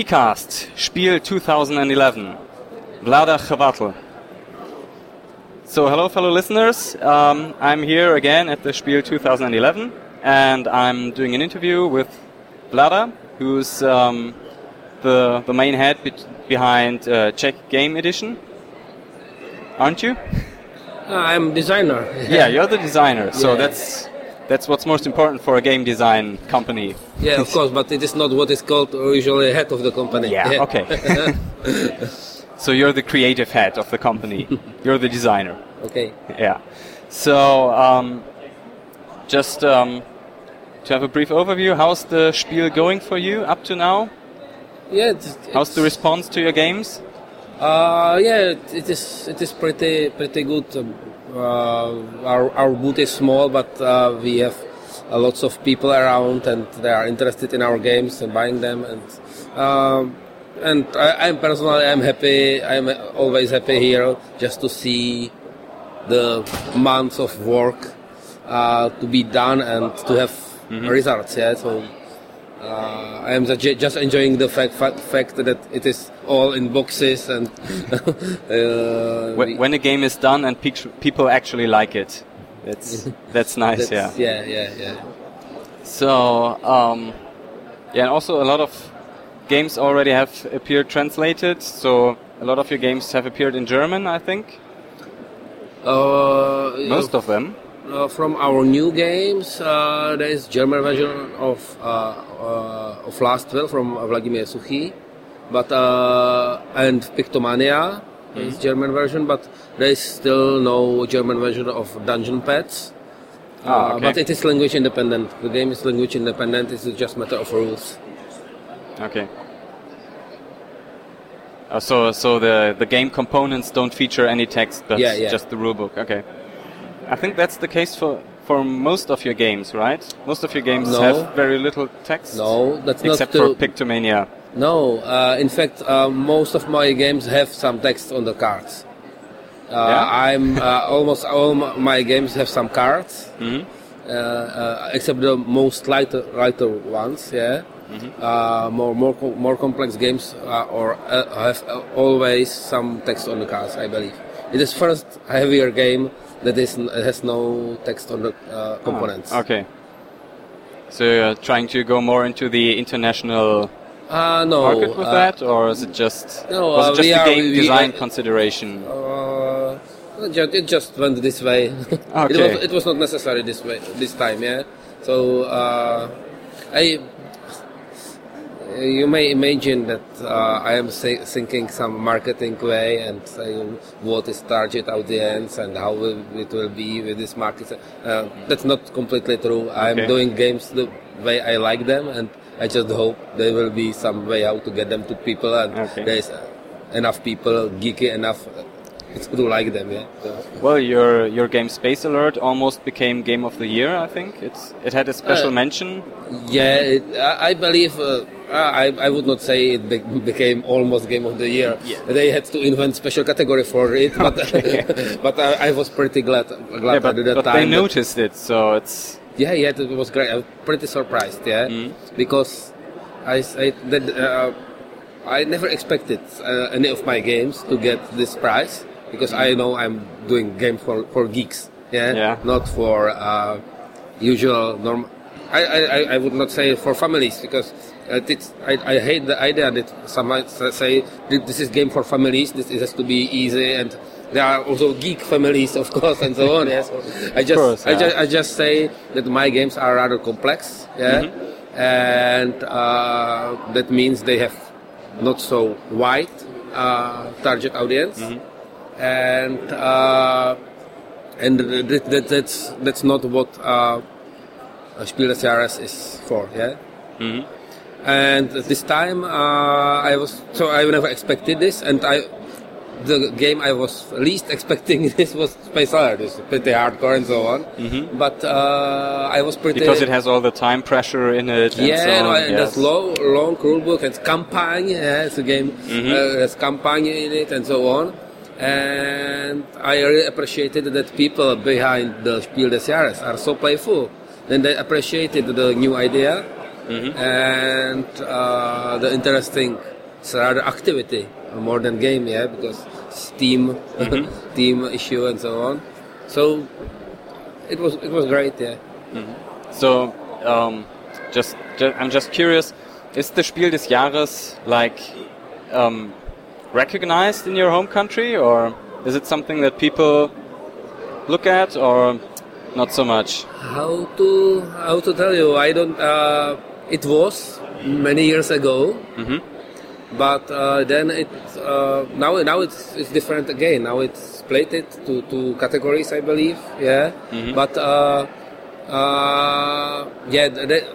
PCAST Spiel 2011. Vlaada Chvátil. So, hello, fellow listeners. Um, I'm here again at the Spiel 2011, and I'm doing an interview with Vlaada, who's um, the the main head be behind uh, Czech Game Edition. Aren't you? Uh, I'm designer. yeah, you're the designer. So Yeah. that's that's what's most important for a game design company. Yeah, of course, but it is not what is called usually head of the company. Yeah, okay. So you're the creative head of the company. you're the designer. okay. Yeah. So um, just um, to have a brief overview, how's the Spiel going for you up to now? Yeah. It's, How's the response to your games? Uh, yeah, it, it is. It is pretty pretty good. Um, our our booth is small, but uh, we have uh, lots of people around, and they are interested in our games and buying them. And um, and I, I'm personally I'm happy. I'm always happy here just to see the months of work uh, to be done and to have results. Yeah, so. Uh, I am ju- just enjoying the fact, fact fact that it is all in boxes and uh, When, when a game is done and people actually like it, that's that's nice. Yeah. that's- yeah, yeah, yeah. So um, yeah, and also a lot of games already have appeared translated. So a lot of your games have appeared in German, I think. Uh, Most of them. uh, from our new games, uh, there is German version of uh, uh, of Last Will from Vladimir Suchy, but uh, and Pictomania is German version, but there is still no German version of Dungeon Petz. Ah, Uh, okay. But it is language independent. The game is language independent. It's just matter of rules. Okay. Uh, so so the the game components don't feature any text, but Yeah, yeah. just the rulebook. Okay. I think that's the case for for most of your games, right? Most of your games No. have very little text. No, that's not except for. Pictomania. No, uh, in fact, uh, most of my games have some text on the cards. Uh, Yeah? I'm uh, almost all my games have some cards, Mhm. uh, uh, except the most lighter, lighter ones. Yeah, uh, more more co- more complex games uh, or uh, have uh, always some text on the cards. I believe it is first heavier game that is has no text on the uh, components. Okay. So you're trying to go more into the international Uh, no, market with uh, that, or is it just no, was uh, it just we a game design uh, consideration? Uh, it just went this way. it, Okay. was, it was not necessary this way this time, yeah. So uh, I, you may imagine that uh, I am thinking some marketing way and saying what is target audience and how will, it will be with this market. Uh, that's not completely true. I am Okay. doing games the way I like them, and I just hope there will be some way how to get them to people, and Okay. there is enough people geeky enough to like them. Yeah. So, Well, your your game Space Alert almost became Game of the Year. I think it's it had a special Uh, mention. yeah, it, I, I believe. Uh, I, I would not say it be, became almost game of the year. Yeah. They had to invent special category for it, but but I, I was pretty glad glad Yeah, but, at that but time. they noticed it, so it's Yeah, yeah, it was great. I was pretty surprised. Yeah, Mm. because I, I that uh, I never expected uh, any of my games to get this prize because I know I'm doing games for, for geeks. Yeah, Yeah. not for uh, usual norm. I, I, I- would not say for families because it's, I, I hate the idea that some might say this is game for families. This it has to be easy and. There are also geek families, of course, and so on. Yes, I just, course, I just, I just say that my games are rather complex, yeah, Mm-hmm. and uh, that means they have not so wide uh, target audience, Mm-hmm. and uh, and that, that, that's that's not what uh, Spiel des Jahres is for, yeah. Mm-hmm. And this time uh, I was so I never expected this, and I the game I was least expecting this was Space Alert. It's pretty hardcore and so on. Mm-hmm. But uh, I was pretty because it has all the time pressure in it. And yeah, so no, and yes. that's long, long rule book. It's campaign. Yeah, it's a game. Mm-hmm. Uh, there's campaign in it and so on. And I really appreciated that people behind the Spiel des Jahres are so playful. Then they appreciated the new idea, and uh, the interesting rather activity more than game, yeah, because it's team team issue and so on. So it was it was great, yeah. So, um, just, ju- I'm just curious, is the Spiel des Jahres like um, recognized in your home country, or is it something that people look at, or not so much? How to how to tell you? I don't. Uh, it was many years ago, but uh, then it uh, now now it's it's different again. Now it's split it to two categories, I believe. Yeah, but. Uh, uh, yeah, the, the-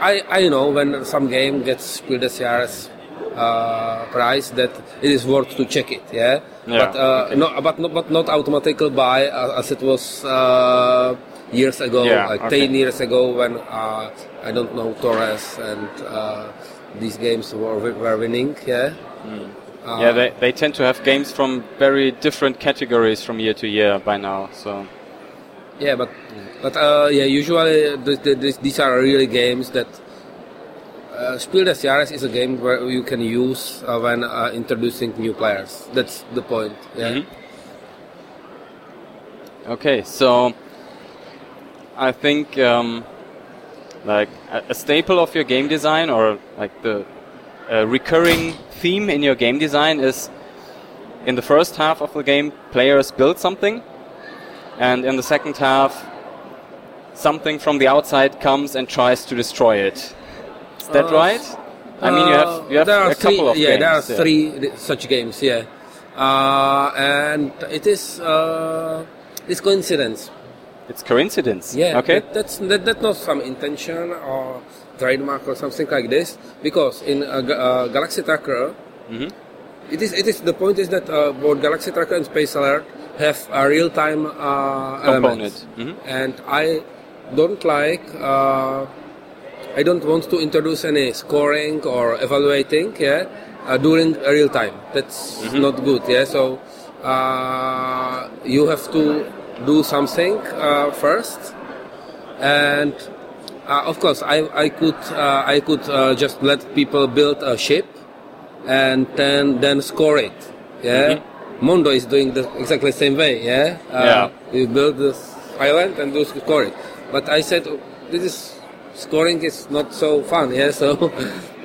I I know when some game gets Spiel des Jahres uh, prize that it is worth to check it. Yeah, Yeah, but uh, okay. no, but not but not automatically buy as it was uh, years ago, Yeah, like okay. ten years ago when uh, I don't know Torres and uh, these games were were winning. Yeah. Uh, yeah, they, they tend to have games from very different categories from year to year by now. So, Yeah, but but uh, yeah, usually th th th these are really games that. Uh, Spiel des Jahres is a game where you can use uh, when uh, introducing new players. That's the point. Yeah. Mhm. okay, so I think um, like a, staple of your game design, or like the uh, recurring theme in your game design, is in the first half of the game, players build something, and in the second half, something from the outside comes and tries to destroy it. Is that Uh, right? I mean, you have you have there are a couple three, of yeah, games. there are three such games. Yeah, uh, and it is uh, it's coincidence. It's coincidence. Yeah, Okay. that, that's that, that's not some intention or trademark or something like this. Because in uh, uh, Galaxy Trucker, Mhm. it is it is the point is that uh, both Galaxy Trucker and Space Alert have a real time uh, elements, Mhm. and I don't like. Uh, I don't want to introduce any scoring or evaluating, yeah, uh, during real time. That's not good, yeah. So uh, you have to do something uh, first, and uh, of course, I I could uh, I could uh, just let people build a ship, and then then score it, yeah. Mondo is doing the exactly the same way, yeah. Uh, Yeah. You build this island and do score it, but I said oh, this is scoring is not so fun, yeah. So,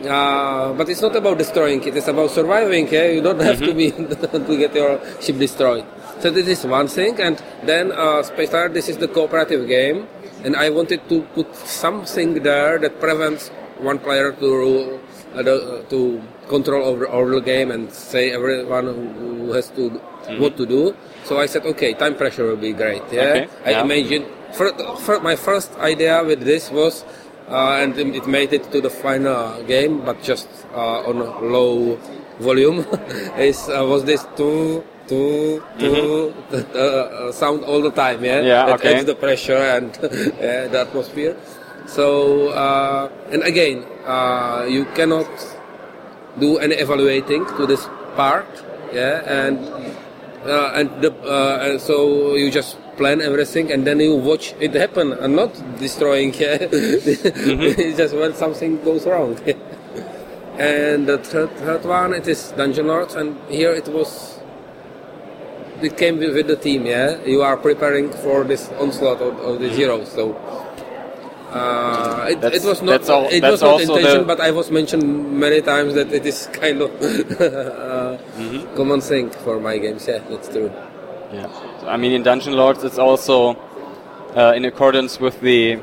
uh, but it's not about destroying it; it's about surviving. Yeah, you don't have to be to get your ship destroyed. So this is one thing, and then uh, Space Star. This is the cooperative game, and I wanted to put something there that prevents one player to rule, uh, uh, to control over, over the game and say everyone who, has to what to do. So I said, okay, time pressure will be great. Yeah, Okay, I yeah. imagine. Fir fir my first idea with this was, uh, and it made it to the final game, but just uh, on low volume. is uh, was this two, two, two uh, sound all the time? Yeah, Mm-hmm. Yeah, that okay. adds the pressure and uh, the atmosphere. So uh, and again, uh, you cannot do any evaluating to this part. Yeah, and uh, and the uh, and so you just plan everything and then you watch it happen and not destroying. Yeah, it's just when something goes wrong. and the third, third one it is Dungeon Lords, and here it was. It came with, the team. Yeah, you are preparing for this onslaught of, of the heroes. So. Uh, it, it was not all- it was not intention, the- but I was mentioned many times that it is kind of uh, Mm-hmm. common thing for my games. Yeah, that's true. Yeah. So, I mean, in Dungeon Lords, it's also uh, in accordance with the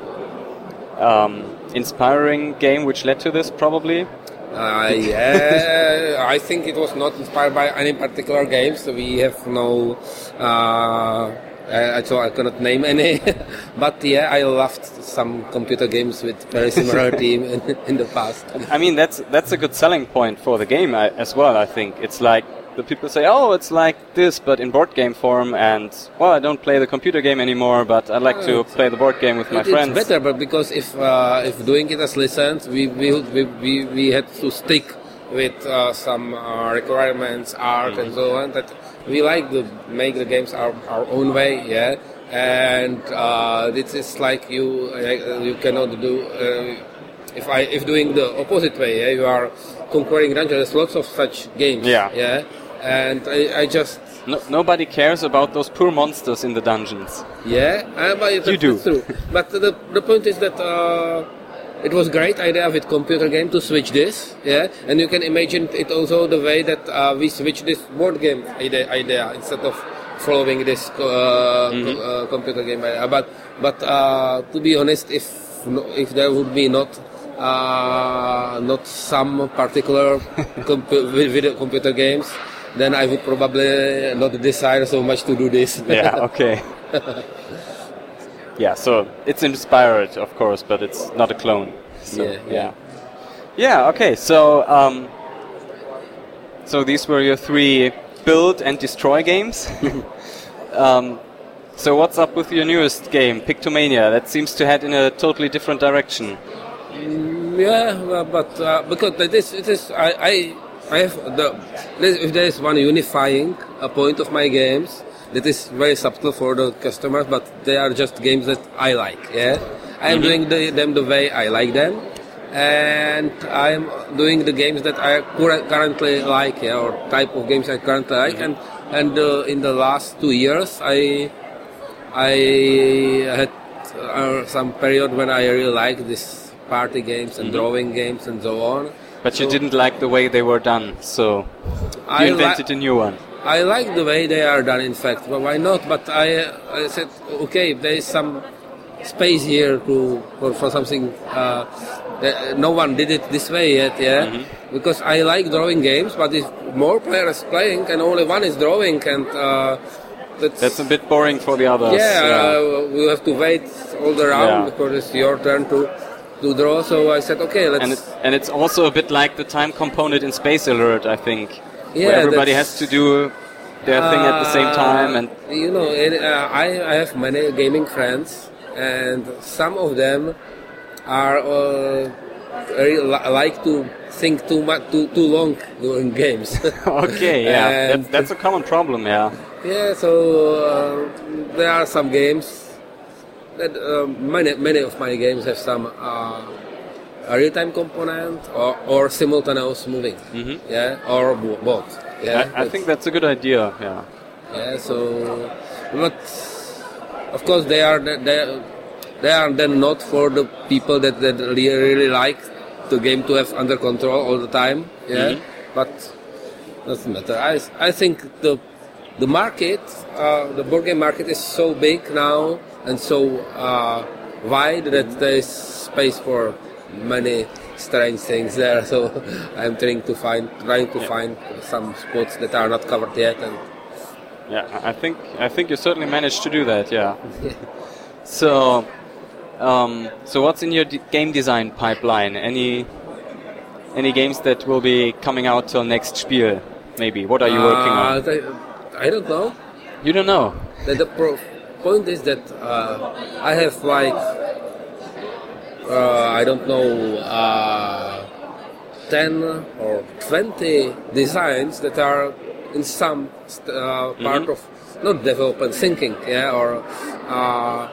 um, inspiring game which led to this, probably. Uh, yeah, I think it was not inspired by any particular game, so we have no. Uh, uh, so I cannot name any, but yeah, I loved some computer games with very similar team in, in the past. I mean, that's that's a good selling point for the game as well. I think it's like the people say, "Oh, it's like this, but in board game form." And well, I don't play the computer game anymore, but I like to play the board game with my friends. It's better, but because if uh, if doing it as license, we we, we, we, had to stick with uh, some uh, requirements, art, and so on. That we like to make the games our, our own way, yeah. And uh, this is like you uh, you cannot do. Uh, if I if doing the opposite way, yeah, you are conquering dungeons. There's lots of such games. Yeah. yeah, and I, I just No, nobody cares about those poor monsters in the dungeons. yeah, uh, but You do. True. but the the point is that. Uh, it was great idea with computer game to switch this, yeah, and you can imagine it also the way that uh, we switch this board game idea, idea instead of following this uh, co- uh, computer game idea. But but uh, to be honest, if if there would be not uh, not some particular compu- video computer games, then I would probably not desire so much to do this. Yeah, okay. yeah, so it's inspired, of course, but it's not a clone. So, Yeah, yeah. yeah. Yeah, okay. So, um, so these were your three build and destroy games. um, so what's up with your newest game, Pictomania? That seems to head in a totally different direction. Yeah, but uh, because it is, it is, I, I, I have the, if there is one unifying uh, point of my games that is very subtle for the customers, but they are just games that I like. Yeah, I am doing the, them the way I like them, and I am doing the games that I currently like, yeah, or type of games I currently like, and and uh, in the last two years I I had uh, some period when I really liked this party games and drawing games and so on. But you So didn't like the way they were done, so you I invented a new one. I like the way they are done, in fact. But why not? But I, I said, okay, there is some space here to for, for something. Uh, that no one did it this way yet, yeah. Because I like drawing games, but if more players playing and only one is drawing, and uh, that's, That's a bit boring for the others. yeah, Uh, we have to wait all the round Yeah. because it's your turn to to draw. So I said, okay, let's. and it, and it's also a bit like the time component in Space Alert, I think, Yeah, where everybody has to do their thing at the same time. And Uh, you know, it, uh, I, I have many gaming friends, and some of them are uh, really like to think too much, too too long during games. okay, yeah, that, that's a common problem. Yeah, yeah, so uh, there are some games that uh, many many of my games have some. Uh, a real-time component or, or simultaneous moving, yeah, or bo- both. Yeah, Mm-hmm. I, I think that's a good idea. Yeah, Yeah, so but of course they are they, they are then not for the people that, that really, really like the game to have under control all the time. Yeah, but doesn't matter. I I think the the market, uh, the board game market is so big now and so uh, wide that there is space for many strange things there. So I'm trying to find trying to find some spots that are not covered yet and yeah. I think I think you certainly managed to do that. Yeah. so, um, so what's in your d- game design pipeline? Any any games that will be coming out till next Spiel? Maybe. What are you working Uh, on? I don't know. You don't know. The, the pro- point is that uh, I have like uh, I don't know uh, ten or twenty designs that are in some st- uh, part of not development thinking, yeah, or uh,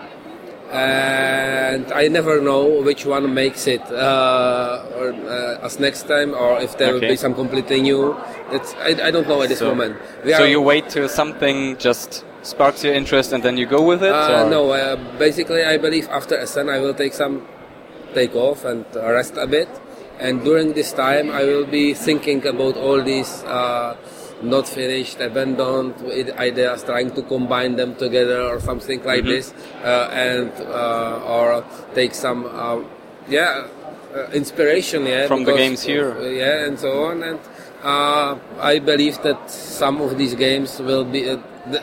and I never know which one makes it uh, or, uh, as next time, or if there will be some completely new. It's I, I don't know at this So- moment. We So are- you wait till something just sparks your interest and then you go with it? Uh, no, uh, basically, I believe after Essen I will take some take off and rest a bit. And during this time, I will be thinking about all these uh, not finished, abandoned ideas, trying to combine them together or something like Mm-hmm. this, uh, and uh, or take some uh, yeah uh, inspiration yeah From the games here. yeah, and so on. And uh, I believe that some of these games will be. Uh, the,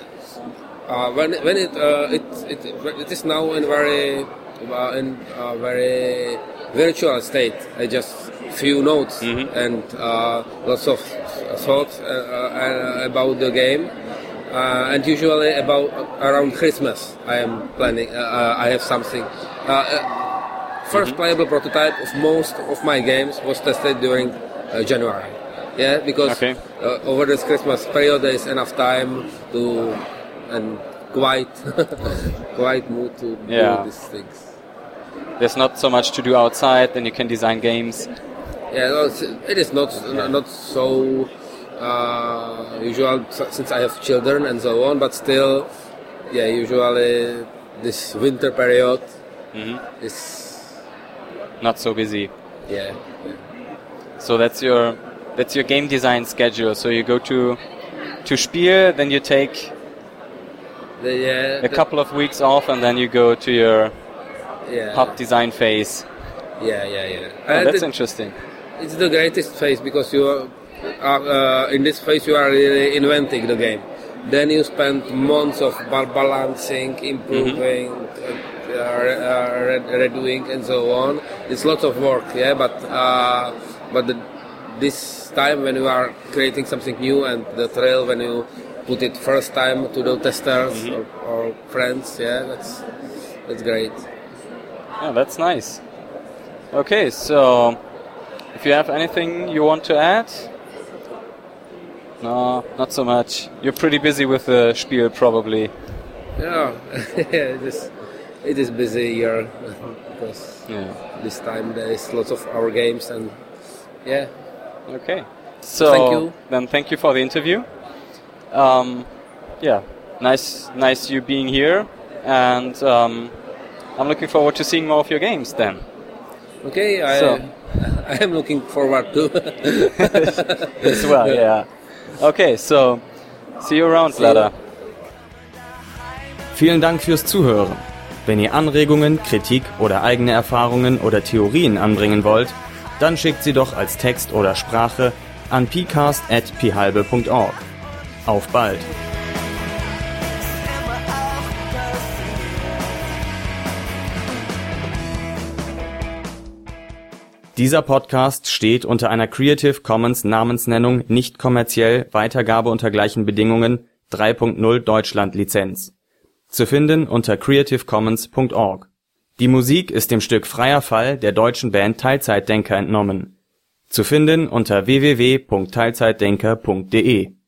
uh, when when it, uh, it it it is now in very uh, in a very virtual state. I just few notes and uh, lots of thoughts uh, uh, about the game. Uh, and usually about around Christmas, I am planning. Uh, uh, I have something. Uh, uh, first playable prototype of most of my games was tested during uh, January. Yeah, because Okay. uh, over this Christmas period there is enough time to and quite quite mood to Yeah. do these things. there's not so much to do outside, then you can design games. Yeah, no, it is not not so uh, usual since I have children and so on. But still, yeah, usually this winter period is Not so busy. yeah. So that's your that's your game design schedule. So you go to to Spiel, then you take The, yeah, a couple of weeks off, and then you go to your yeah, pop design phase. yeah, yeah, yeah. Oh, that's it- interesting. It's the greatest phase because you are, uh, uh, in this phase you are really inventing the game. Then you spend months of balancing, improving, uh, uh, re- redoing, and so on. It's lots of work, yeah. But uh, but the, this time when you are creating something new and the thrill when you put it first time to the testers mm-hmm. or, or friends, yeah, that's that's great. Yeah, that's nice. Okay, so if you have anything you want to add? No, not so much. You're pretty busy with the Spiel, probably. Yeah, it is. It is busy here because Yeah. this time there is lots of our games and yeah. Okay. So Thank you. then, thank you for the interview. Um, yeah, nice, nice you being here, and um, I'm looking forward to seeing more of your games. Then. Okay, I So. I am looking forward to. as well. Yeah. Okay, so see you around, See. Lada. Vielen Dank fürs Zuhören. Wenn ihr Anregungen, Kritik oder eigene Erfahrungen oder Theorien anbringen wollt, dann schickt sie doch als Text oder Sprache an pcast.phalbe.org. Auf bald! Dieser Podcast steht unter einer Creative Commons Namensnennung nicht kommerziell Weitergabe unter gleichen Bedingungen 3.0 Deutschland Lizenz. Zu finden unter creativecommons.org. Die Musik ist dem Stück Freier Fall der deutschen Band Teilzeitdenker entnommen. Zu finden unter www.teilzeitdenker.de